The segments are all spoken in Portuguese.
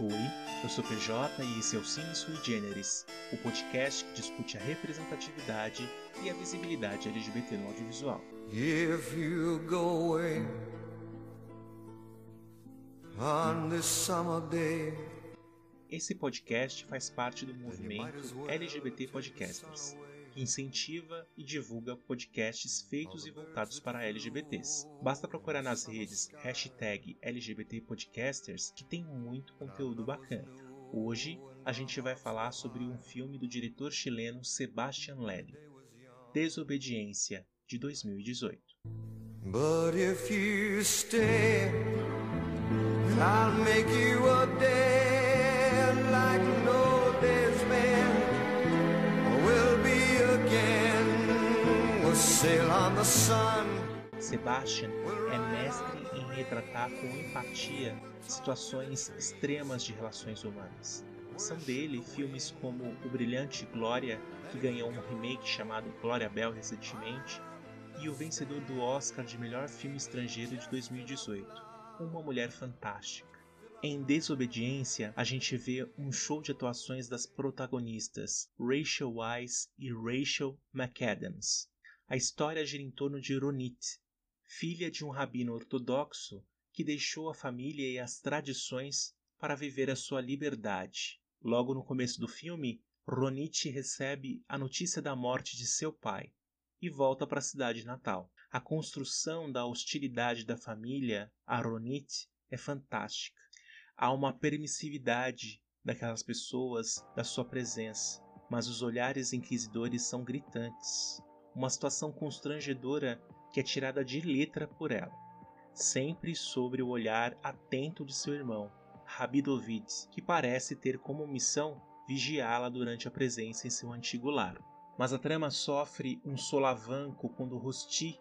Oi, eu sou PJ e esse é o Cine Sui Generis, o podcast que discute a representatividade e a visibilidade LGBT no audiovisual. If you go away on this summer day, esse podcast faz parte do movimento LGBT Podcasters incentiva e divulga podcasts feitos e voltados para LGBTs. Basta procurar nas redes hashtag LGBT Podcasters que tem muito conteúdo bacana. Hoje a gente vai falar sobre um filme do diretor chileno Sebastian Lelio, Desobediência, de 2018. But if you stay, I'll make you a day Sebastian é mestre em retratar com empatia situações extremas de relações humanas. São dele filmes como O Brilhante Glória, que ganhou um remake chamado Glória Bell recentemente, e o vencedor do Oscar de melhor filme estrangeiro de 2018, Uma Mulher Fantástica. Em Desobediência, a gente vê um show de atuações das protagonistas Rachel Weisz e Rachel McAdams. A história gira em torno de Ronit, filha de um rabino ortodoxo que deixou a família e as tradições para viver a sua liberdade. Logo no começo do filme, Ronit recebe a notícia da morte de seu pai e volta para a cidade natal. A construção da hostilidade da família a Ronit é fantástica há uma permissividade daquelas pessoas da sua presença, mas os olhares inquisidores são gritantes. Uma situação constrangedora que é tirada de letra por ela, sempre sobre o olhar atento de seu irmão, Rabidovid, que parece ter como missão vigiá-la durante a presença em seu antigo lar. Mas a trama sofre um solavanco quando Rusti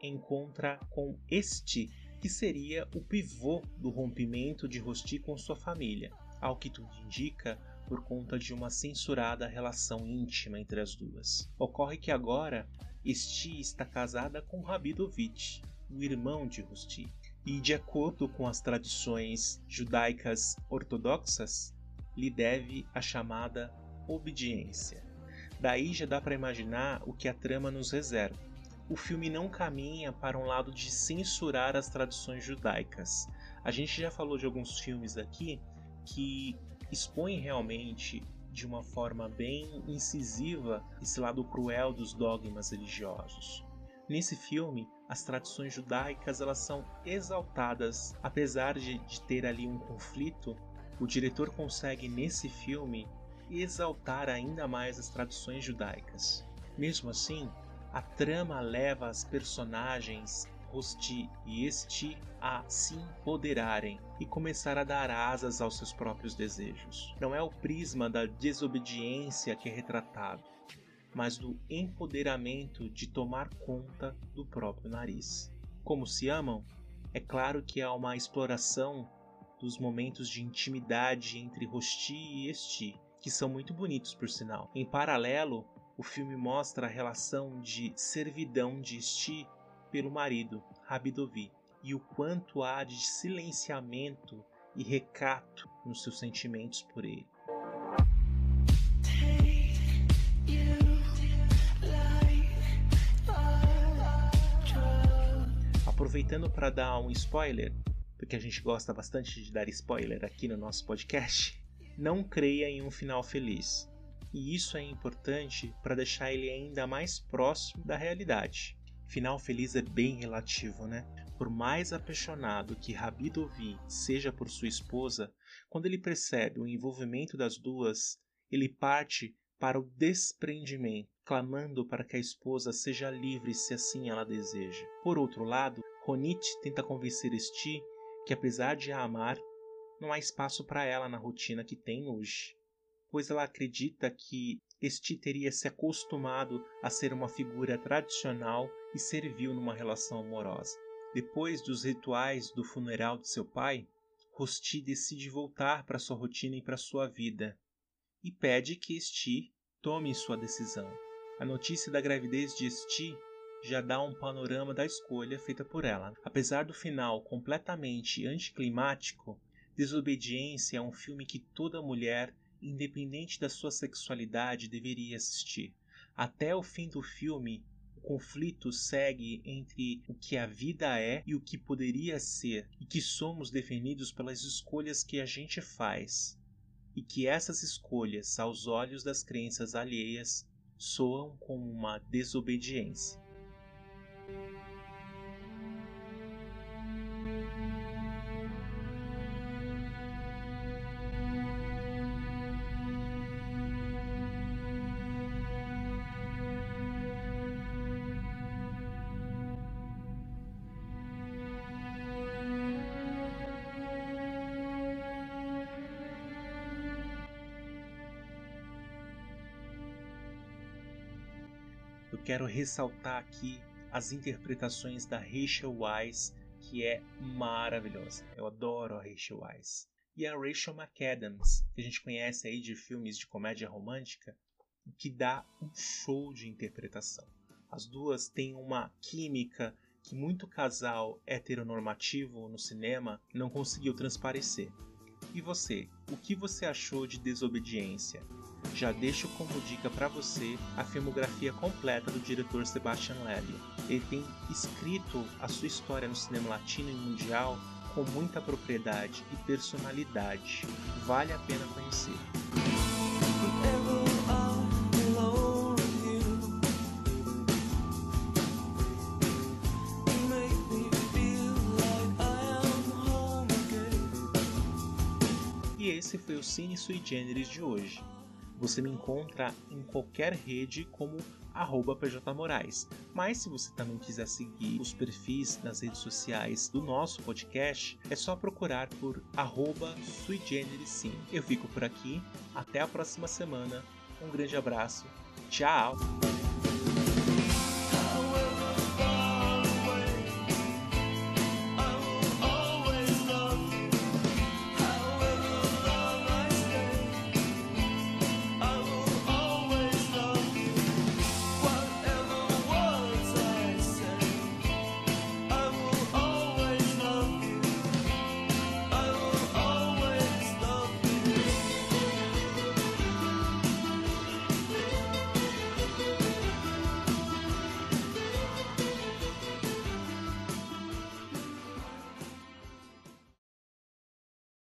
encontra com este que seria o pivô do rompimento de Rosti com sua família, ao que tudo indica por conta de uma censurada relação íntima entre as duas. Ocorre que agora Esti está casada com Rabidovich, o irmão de Rosti, e de acordo com as tradições judaicas ortodoxas, lhe deve a chamada obediência. Daí já dá para imaginar o que a trama nos reserva o filme não caminha para um lado de censurar as tradições judaicas. A gente já falou de alguns filmes aqui que expõem realmente de uma forma bem incisiva esse lado cruel dos dogmas religiosos. Nesse filme, as tradições judaicas elas são exaltadas, apesar de, de ter ali um conflito. O diretor consegue nesse filme exaltar ainda mais as tradições judaicas. Mesmo assim, a trama leva as personagens Rosti e Esti a se empoderarem e começar a dar asas aos seus próprios desejos. Não é o prisma da desobediência que é retratado, mas do empoderamento de tomar conta do próprio nariz. Como se amam? É claro que há uma exploração dos momentos de intimidade entre Rosti e Esti, que são muito bonitos por sinal. Em paralelo, o filme mostra a relação de servidão de Sti pelo marido, Rabidovi, e o quanto há de silenciamento e recato nos seus sentimentos por ele. Aproveitando para dar um spoiler, porque a gente gosta bastante de dar spoiler aqui no nosso podcast, não creia em um final feliz e isso é importante para deixar ele ainda mais próximo da realidade. Final feliz é bem relativo, né? Por mais apaixonado que Rabidovi seja por sua esposa, quando ele percebe o envolvimento das duas, ele parte para o desprendimento, clamando para que a esposa seja livre se assim ela deseja. Por outro lado, Ronit tenta convencer Esti que apesar de a amar, não há espaço para ela na rotina que tem hoje pois ela acredita que este teria se acostumado a ser uma figura tradicional e servil numa relação amorosa. Depois dos rituais do funeral de seu pai, Rosti decide voltar para sua rotina e para sua vida e pede que Esti tome sua decisão. A notícia da gravidez de Esti já dá um panorama da escolha feita por ela. Apesar do final completamente anticlimático, Desobediência é um filme que toda mulher, independente da sua sexualidade, deveria assistir. Até o fim do filme, o conflito segue entre o que a vida é e o que poderia ser, e que somos definidos pelas escolhas que a gente faz, e que essas escolhas, aos olhos das crenças alheias, soam como uma desobediência. Quero ressaltar aqui as interpretações da Rachel Weisz, que é maravilhosa. Eu adoro a Rachel Weisz. E a Rachel McAdams, que a gente conhece aí de filmes de comédia romântica, que dá um show de interpretação. As duas têm uma química que muito casal heteronormativo no cinema não conseguiu transparecer. E você, o que você achou de Desobediência? Já deixo como dica para você a filmografia completa do diretor Sebastian Lelio. Ele tem escrito a sua história no cinema latino e mundial com muita propriedade e personalidade. Vale a pena conhecer. Esse foi o Cine Sui Generis de hoje. Você me encontra em qualquer rede como pjmorais. Mas se você também quiser seguir os perfis nas redes sociais do nosso podcast, é só procurar por arroba suigenerisim. Eu fico por aqui, até a próxima semana, um grande abraço, tchau!